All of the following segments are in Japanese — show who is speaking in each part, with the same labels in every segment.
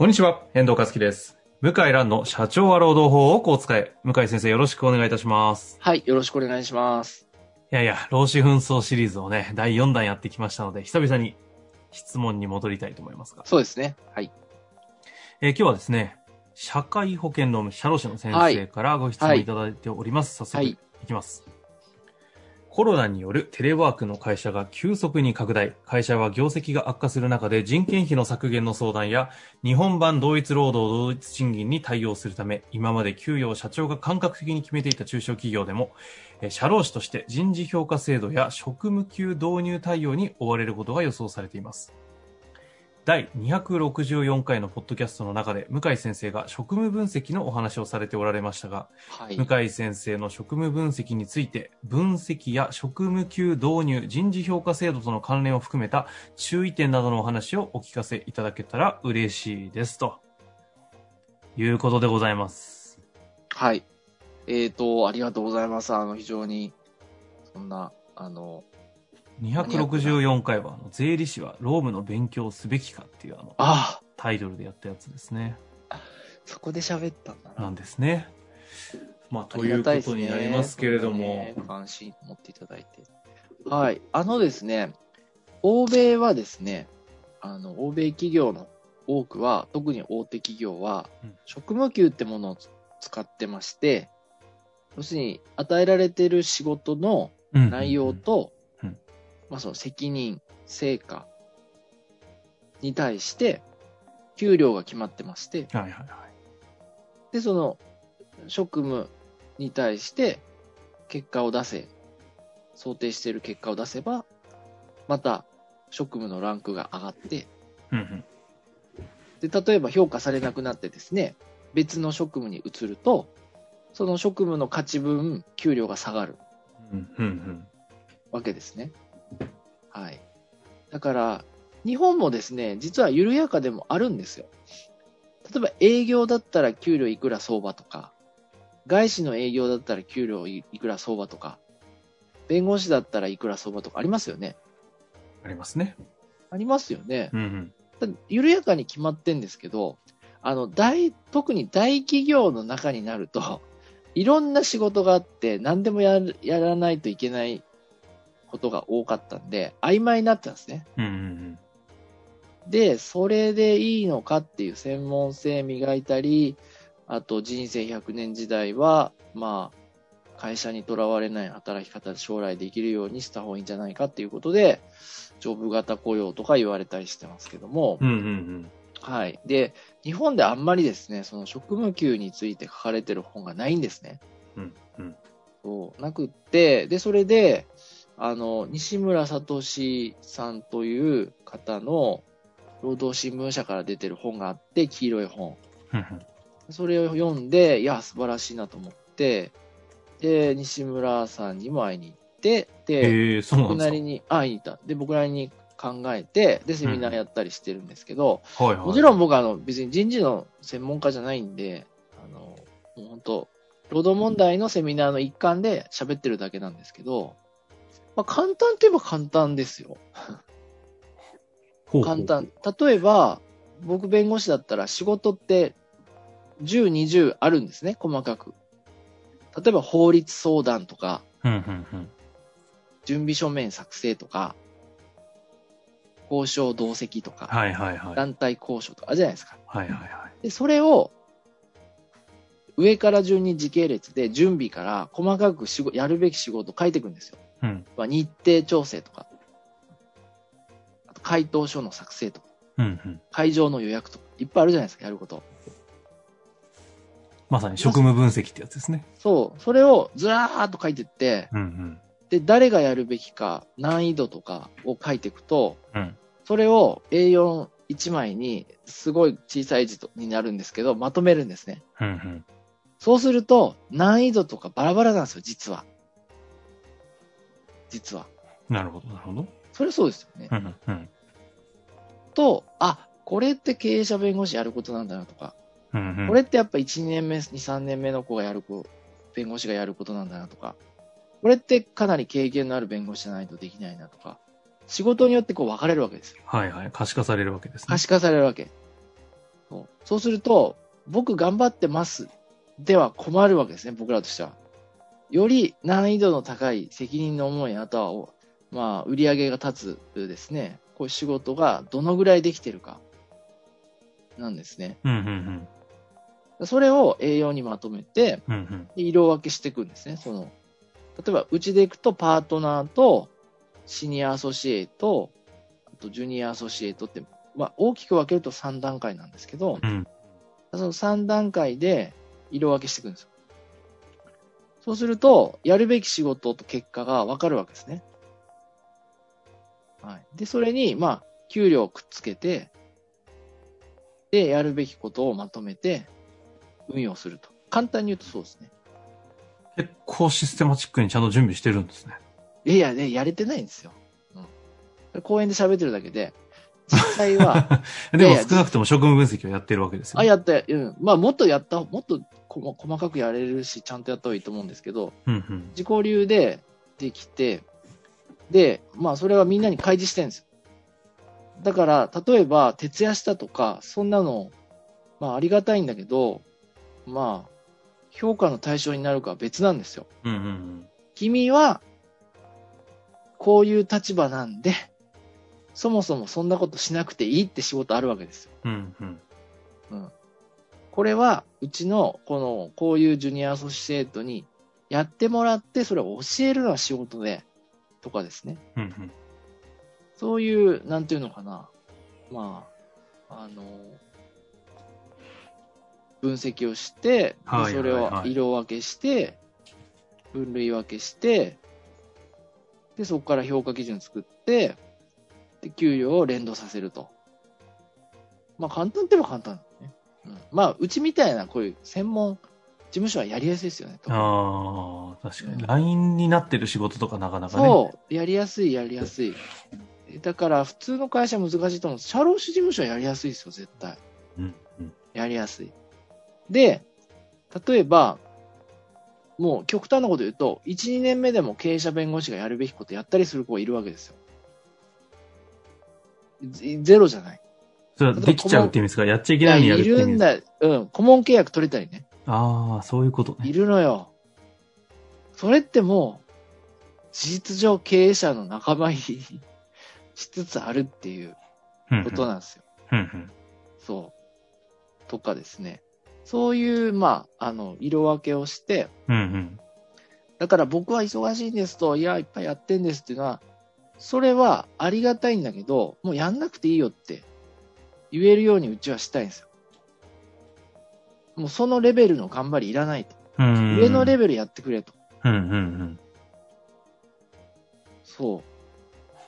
Speaker 1: こんにちは、遠藤和樹です。向井蘭の社長は労働法をこう使え。向井先生よろしくお願いいたします。
Speaker 2: はい、よろしくお願いします。
Speaker 1: いやいや、労使紛争シリーズをね、第4弾やってきましたので、久々に質問に戻りたいと思いますが。
Speaker 2: そうですね。はい。
Speaker 1: えー今日はですね、社会保険労務社労士の先生からご質問いただいております。早速、
Speaker 2: はい
Speaker 1: いきます。コロナによるテレワークの会社が急速に拡大。会社は業績が悪化する中で人件費の削減の相談や日本版同一労働同一賃金に対応するため、今まで給与を社長が感覚的に決めていた中小企業でも、社労士として人事評価制度や職務給導入対応に追われることが予想されています。第264回のポッドキャストの中で向井先生が職務分析のお話をされておられましたが、
Speaker 2: はい。
Speaker 1: 向井先生の職務分析について分析や職務給導入人事評価制度との関連を含めた注意点などのお話をお聞かせいただけたら嬉しいですということでございます
Speaker 2: はい。えーと、ありがとうございます。あの、非常に、そんな、あの、
Speaker 1: 264回はあの税理士は労務の勉強をすべきかっていうあの
Speaker 2: あ
Speaker 1: タイトルでやったやつですね。
Speaker 2: あ、そこで喋ったんだな。
Speaker 1: なんですね。まあ
Speaker 2: あ
Speaker 1: ということになりますけれども、
Speaker 2: ね関心持っていただいて。はい。あのですね、欧米はですね、あの、欧米企業の多くは、特に大手企業は
Speaker 1: うん、
Speaker 2: 職務給ってものを使ってまして、要するに、与えられている仕事の
Speaker 1: うん。
Speaker 2: 内容と、
Speaker 1: うん
Speaker 2: まあその責任、成果に対して、給料が決まってまして、
Speaker 1: はいはいはい。
Speaker 2: で、その、職務に対して、結果を出せ、想定している結果を出せば、また、職務のランクが上がって、
Speaker 1: うんうん。
Speaker 2: で、例えば評価されなくなってですね、別の職務に移ると、その職務の価値分、給料が下がる
Speaker 1: うんうんうん。
Speaker 2: わけですね。はい。だから、日本もですね、実は緩やかでもあるんですよ。例えば営業だったら給料いくら相場とか、外資の営業だったら給料いくら相場とか、弁護士だったらいくら相場とかありますよね。
Speaker 1: ありますね
Speaker 2: ありますよね。
Speaker 1: うんうん
Speaker 2: だ緩やかに決まってんですけど、あの、大、特に大企業の中になると、いろんな仕事があって、何でもやる、やらないといけないことが多かったんで、曖昧になってたんですね。
Speaker 1: うんうん
Speaker 2: で、それでいいのかっていう専門性磨いたり、あと人生100年時代は、まあ、会社にとらわれない働き方で将来できるようにした方がいいんじゃないかっていうことで、ジョブ型雇用とか言われたりしてますけども、
Speaker 1: うんうんうん
Speaker 2: はい。で、日本であんまりですね、その職務給について書かれてる本がないんですね。
Speaker 1: うんうん
Speaker 2: そう、なくって、で、それで、あの、西村聡さんという方の労働新聞社から出てる本があって、黄色い本。
Speaker 1: うん
Speaker 2: それを読んで、いや、素晴らしいなと思って、で、西村さんにも会いに行って、で、
Speaker 1: ええそうなんですか？
Speaker 2: 僕なりに会いに行った。で、僕なりに考えて、で、セミナーやったりしてるんですけど、
Speaker 1: はいはい。
Speaker 2: もちろん僕はあの別に人事の専門家じゃないんで、あの、もう本当、労働問題のセミナーの一環で喋ってるだけなんですけど、まあ簡単といえば簡単ですよ。簡。単。例えば、僕弁護士だったら仕事って10、20あるんですね、細かく。例えば法律相談とか。準備書面作成とか、交渉同席とか、
Speaker 1: はいはいはい。
Speaker 2: 団体交渉とかあるじゃないですか。
Speaker 1: はいはいはい。
Speaker 2: で、それを、上から順に時系列で準備から細かくやるべき仕事を書いていくんですよ。
Speaker 1: うん。
Speaker 2: まあ、日程調整とか、あと回答書の作成とか、
Speaker 1: うんうん。
Speaker 2: 会場の予約とか、いっぱいあるじゃないですか、やること。
Speaker 1: まさに職務分析ってやつですね。
Speaker 2: そう、それをずらーっと書いてって、
Speaker 1: うんうん。
Speaker 2: で、誰がやるべきか、難易度とかを書いていくと、
Speaker 1: うん。
Speaker 2: それを A41 枚にすごい小さい字とになるんですけど、まとめるんですね。
Speaker 1: うん。うん。
Speaker 2: そうすると、難易度とかバラバラなんですよ、実は。実は。
Speaker 1: なるほど、なるほど。
Speaker 2: それそうですよね。
Speaker 1: うん。うん。
Speaker 2: と、あ、これって経営者弁護士やることなんだなとか、
Speaker 1: うん。うん
Speaker 2: これってやっぱ1、2年目、2、3年目の子がやる子、弁護士がやることなんだなとか、これってかなり経験のある弁護士じゃないとできないなとか、仕事によってこう分かれるわけですよ。
Speaker 1: はいはい。可視化されるわけですね。
Speaker 2: 可視化されるわけ。そうそうすると、僕頑張ってますでは困るわけですね、僕らとしては。より難易度の高い責任の重い、あとはお、まあ、売り上げが立つですね、こういう仕事がどのぐらいできてるか、なんですね。
Speaker 1: うん。うん。
Speaker 2: それを A4 にまとめて、
Speaker 1: うん。うん。
Speaker 2: で色分けしていくんですね。その、例えば、うちでいくと、パートナーと、シニアアソシエイト、あと、ジュニアアソシエイトって、まあ、大きく分けると3段階なんですけど、
Speaker 1: うん。
Speaker 2: その3段階で色分けしていくんですよ。そうすると、やるべき仕事と結果が分かるわけですね。はい。で、それに、まあ、給料をくっつけて、で、やるべきことをまとめて、運用すると。簡単に言うとそうですね。
Speaker 1: 結構システマチックにちゃんと準備してるんですね。
Speaker 2: いやいや、ね、やれてないんですよ。うん。公園で喋ってるだけで、実際は、
Speaker 1: でも少なくとも職務分析をやってるわけですよ。
Speaker 2: あ、やった、うん。まあ、もっとやった、もっとこ細かくやれるし、ちゃんとやった方がいいと思うんですけど、
Speaker 1: うんうん。
Speaker 2: 自己流でできて、で、まあ、それはみんなに開示してるんですよ。だから、例えば、徹夜したとか、そんなの、まあ、ありがたいんだけど、まあ、評価の対象になるかは別なんですよ。
Speaker 1: うんうんうん。
Speaker 2: 君は、こういう立場なんで、そもそもそんなことしなくていいって仕事あるわけですよ。
Speaker 1: うんうん。
Speaker 2: うん。これは、うちの、この、こういうジュニアアソシエイトにやってもらって、それを教えるのは仕事で、とかですね。
Speaker 1: うんうん。
Speaker 2: そういう、なんていうのかな。まあ、あの、分析をして、で
Speaker 1: はい
Speaker 2: それを
Speaker 1: はいはい
Speaker 2: 色分けして、分類分けして、で、そこから評価基準作って、で、給料を連動させると。まあ、簡単って言えば簡単だね。うん。まあ、うちみたいな、こういう専門事務所はやりやすいですよね。
Speaker 1: ああ、確かに。
Speaker 2: うん
Speaker 1: LINE になってる仕事とかなかなかね。
Speaker 2: そう、やりやすい、やりやすい。だから、普通の会社難しいと思う。社労士事務所はやりやすいですよ、絶対。
Speaker 1: うんうん。
Speaker 2: やりやすい。で、例えば、もう極端なこと言うと、1、2年目でも経営者弁護士がやるべきことやったりする子がいるわけですよ。ゼゼロじゃない。
Speaker 1: それはできちゃうって意味ですか？やっちゃいけないのにやるって意
Speaker 2: るんだ。うん。顧問契約取れたりね。
Speaker 1: ああ、そういうことね。
Speaker 2: いるのよ。それってもう、事実上経営者の仲間入り しつつあるっていう
Speaker 1: うん
Speaker 2: ことなんですよ。
Speaker 1: うんうん。
Speaker 2: そう。とかですね。そういう、まあ、あの、色分けをして、
Speaker 1: うんうん。
Speaker 2: だから僕は忙しいんですと、いや、いっぱいやってんですっていうのは、それはありがたいんだけど、もうやんなくていいよって言えるようにうちはしたいんですよ。もうそのレベルの頑張りいらないと。
Speaker 1: うん。
Speaker 2: 上のレベルやってくれと。
Speaker 1: うんうんうん。
Speaker 2: そ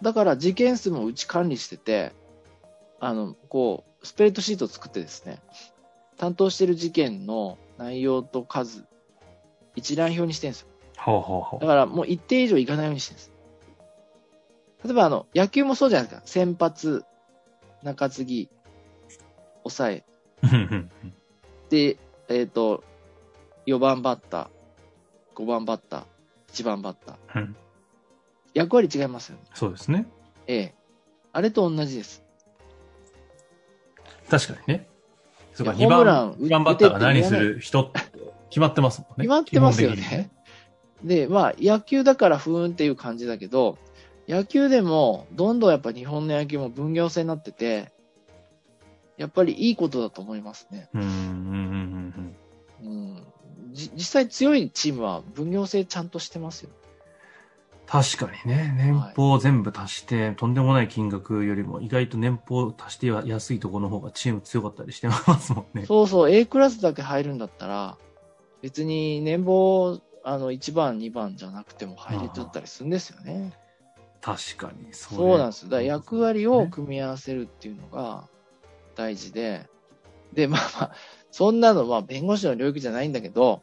Speaker 2: う。だから事件数もうち管理してて、あの、こう、スプレッドシートを作ってですね、担当してる事件の内容と数、一覧表にしてるんですよ。
Speaker 1: ほうほうほ
Speaker 2: だからもう一定以上いかないようにしてるんです。例えばあの、野球もそうじゃないですか。先発、中継ぎ、抑え。で、えっ、と、4番バッター、5番バッター、1番バッター。
Speaker 1: うん。
Speaker 2: 役割違いますよね。
Speaker 1: そうですね。
Speaker 2: ええ。あれと同じです。
Speaker 1: 確かにね。そうか、
Speaker 2: いや
Speaker 1: 2番、
Speaker 2: ホームラン
Speaker 1: 二番バッターが何する人って決まってますもんね。
Speaker 2: 決まってますよね。で、まあ、野球だからふーんっていう感じだけど、野球でも、どんどんやっぱ日本の野球も分業制になってて、やっぱりいいことだと思いますね。
Speaker 1: うん
Speaker 2: 実際強いチームは分業制ちゃんとしてますよ。
Speaker 1: 確かにね、年俸を全部足して、とんでもない金額よりも意外と年俸足して安いところの方がチーム強かったりしてますもんね。
Speaker 2: そうそう、A クラスだけ入るんだったら、別に年俸あの、1番、2番じゃなくても入れちゃったりするんですよね。
Speaker 1: 確かに。そ
Speaker 2: そうなんです。だから役割を組み合わせるっていうのが大事で、で、まあまあ、そんなの、まあ、弁護士の領域じゃないんだけど、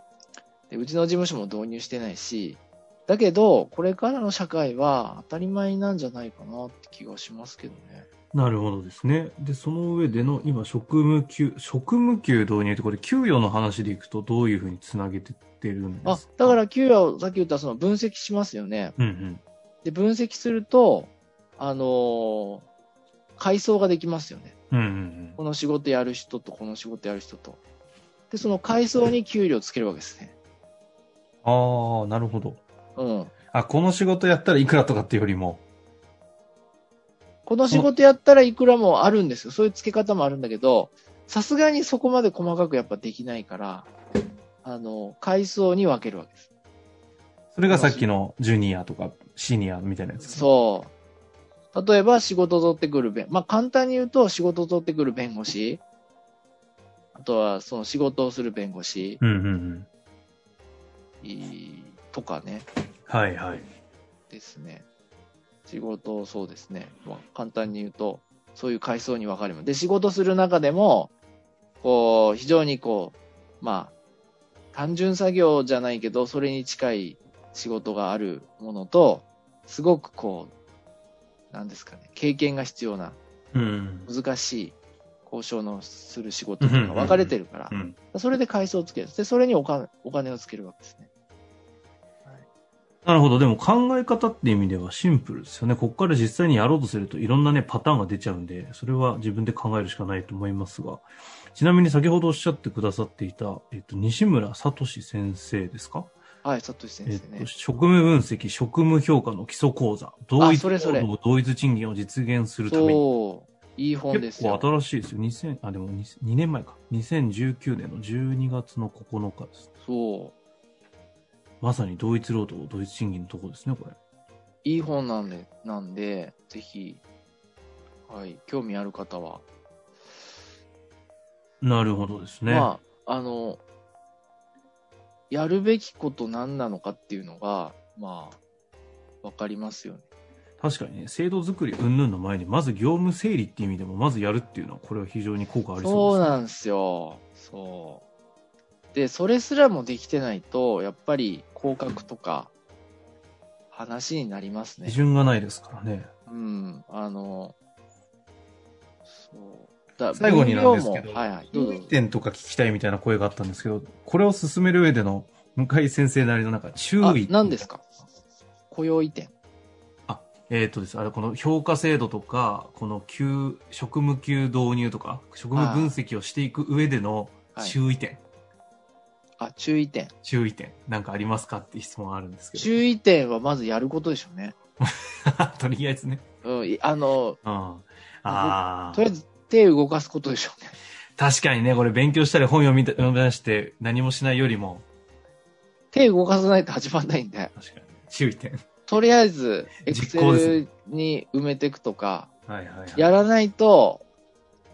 Speaker 2: でうちの事務所も導入してないし、だけど、これからの社会は当たり前なんじゃないかなって気がしますけどね。
Speaker 1: なるほどですね。で、その上での今、職務給、職務給導入ってこれ、給与の話でいくとどういうふうにつなげてってるんですか？
Speaker 2: あ、だから給与をさっき言ったその分析しますよね。
Speaker 1: うんうん。
Speaker 2: で、分析すると、あのー階層ができますよね。
Speaker 1: うんうんうん。
Speaker 2: この仕事やる人とこの仕事やる人と。で、その階層に給料をつけるわけですね。
Speaker 1: ああ、なるほど。
Speaker 2: うん。
Speaker 1: あ、この仕事やったらいくらとかっていうよりも。
Speaker 2: この仕事やったらいくらもあるんですよ。そういう付け方もあるんだけど、さすがにそこまで細かくやっぱできないから、あの、階層に分けるわけです。
Speaker 1: それがさっきのジュニアとかシニアみたいなやつね。
Speaker 2: そう。例えば仕事取ってくる弁、まあ簡単に言うと仕事取ってくる弁護士、あとはその仕事をする弁護士
Speaker 1: うんうんうん。
Speaker 2: とかね、
Speaker 1: はいはい。
Speaker 2: ですね。仕事をそうですね。まあ簡単に言うと、そういう階層に分かれます。で、仕事する中でも、こう、非常にこう、まあ、単純作業じゃないけど、それに近い仕事があるものと、すごくこう、なんですかね、経験が必要な、
Speaker 1: うん。
Speaker 2: 難しい交渉のする仕事っていうのが分かれてるから
Speaker 1: う、ん。
Speaker 2: それで階層をつける。で、それにお金お金をつけるわけですね。
Speaker 1: なるほど。でも考え方って意味ではシンプルですよね。ここから実際にやろうとするといろんなね、パターンが出ちゃうんで、それは自分で考えるしかないと思いますが。ちなみに先ほどおっしゃってくださっていた、えっと、西村聡先生ですか？
Speaker 2: はい、佐藤先
Speaker 1: えっ
Speaker 2: 生ね
Speaker 1: と、。職務分析、職務評価の基礎講座、同一
Speaker 2: それそれ
Speaker 1: 労働同一賃金を実現するために。
Speaker 2: いい本ですよ。
Speaker 1: 結構新しいですよ。2000、あ、でも 2, 2年前か。2019年の12月の9日です。
Speaker 2: そう。
Speaker 1: まさに同一労働同一賃金のとこですね、これ。
Speaker 2: いい本なんで、なんで、ぜひ、はい、興味ある方は。
Speaker 1: なるほどですね。
Speaker 2: まあ、あの、やるべきこと何なのかっていうのが、まあ、わかりますよね。
Speaker 1: 確かにね、制度作り云々の前に、まず業務整理っていう意味でも、まずやるっていうのは、これは非常に効果あり
Speaker 2: そ
Speaker 1: そううです、ね。
Speaker 2: なんですよ。そう。で、それすらもできてないと、やっぱり降格とか、話になりますね
Speaker 1: 基。準がないですからね。
Speaker 2: うん、あの、そう。だ
Speaker 1: 最後になんですけど
Speaker 2: はいはい、どうぞ
Speaker 1: 注意。点とか聞きたいみたいな声があったんですけど、これを進める上での向井先生なりのなんか注
Speaker 2: あ
Speaker 1: 意。、
Speaker 2: 何ですか？雇用移転。
Speaker 1: えっ、とです。あれ、この評価制度とか、この給、職務給導入とか、職務分析をしていく上での
Speaker 2: はい
Speaker 1: 注意点。
Speaker 2: あ、注意点。
Speaker 1: 注意点。なんかありますかって質問あるんですけ
Speaker 2: 注意点はまずやることでしょうね。
Speaker 1: ど。とりあえずね。
Speaker 2: うん、いあの、
Speaker 1: うん。ああ
Speaker 2: と。りあえず手動かすことでしょうね。
Speaker 1: 確かにね、これ勉強したり本読みた読み出して何もしないよりも、
Speaker 2: 手動かさないと始まんないんで、
Speaker 1: 確かに。注意点。
Speaker 2: とりあえず、エクセルに埋めていくとか、
Speaker 1: はいはい、はい。
Speaker 2: やらないと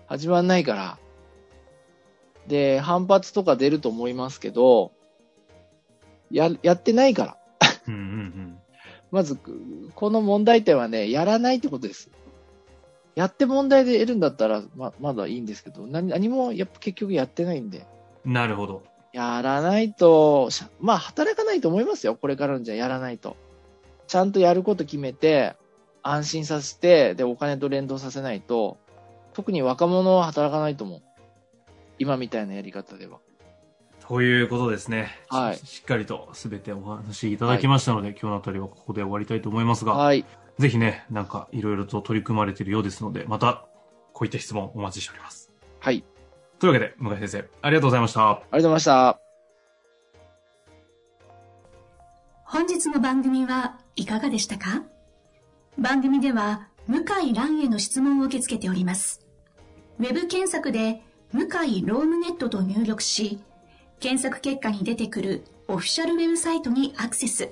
Speaker 2: 始まんないから。で、反発とか出ると思いますけど、や、やってないから。
Speaker 1: うんうんうん。
Speaker 2: まず、この問題点はね、やらないってことです。やって問題で得るんだったら、ま、まだいいんですけど、何何もやっぱ結局やってないんで。
Speaker 1: なるほど。
Speaker 2: やらないと、まあ、働かないと思いますよ。これからのじゃやらないと。ちゃんとやること決めて、安心させて、で、お金と連動させないと、特に若者は働かないと思う。今みたいなやり方では。
Speaker 1: ということですね。
Speaker 2: はい
Speaker 1: ししっかりと全てお話いただきましたので、今日のあたりはここで終わりたいと思いますが、
Speaker 2: はい。
Speaker 1: ぜひね、なんかいろいろと取り組まれているようですので、またこういった質問お待ちしております。
Speaker 2: はい。
Speaker 1: というわけで、向井先生、ありがとうございました。
Speaker 2: ありがとうございました。
Speaker 3: 本日の番組はいかがでしたか？番組では向井蘭への質問を受け付けております。ウェブ検索で向井ロームネットと入力し、検索結果に出てくるオフィシャルウェブサイトにアクセス。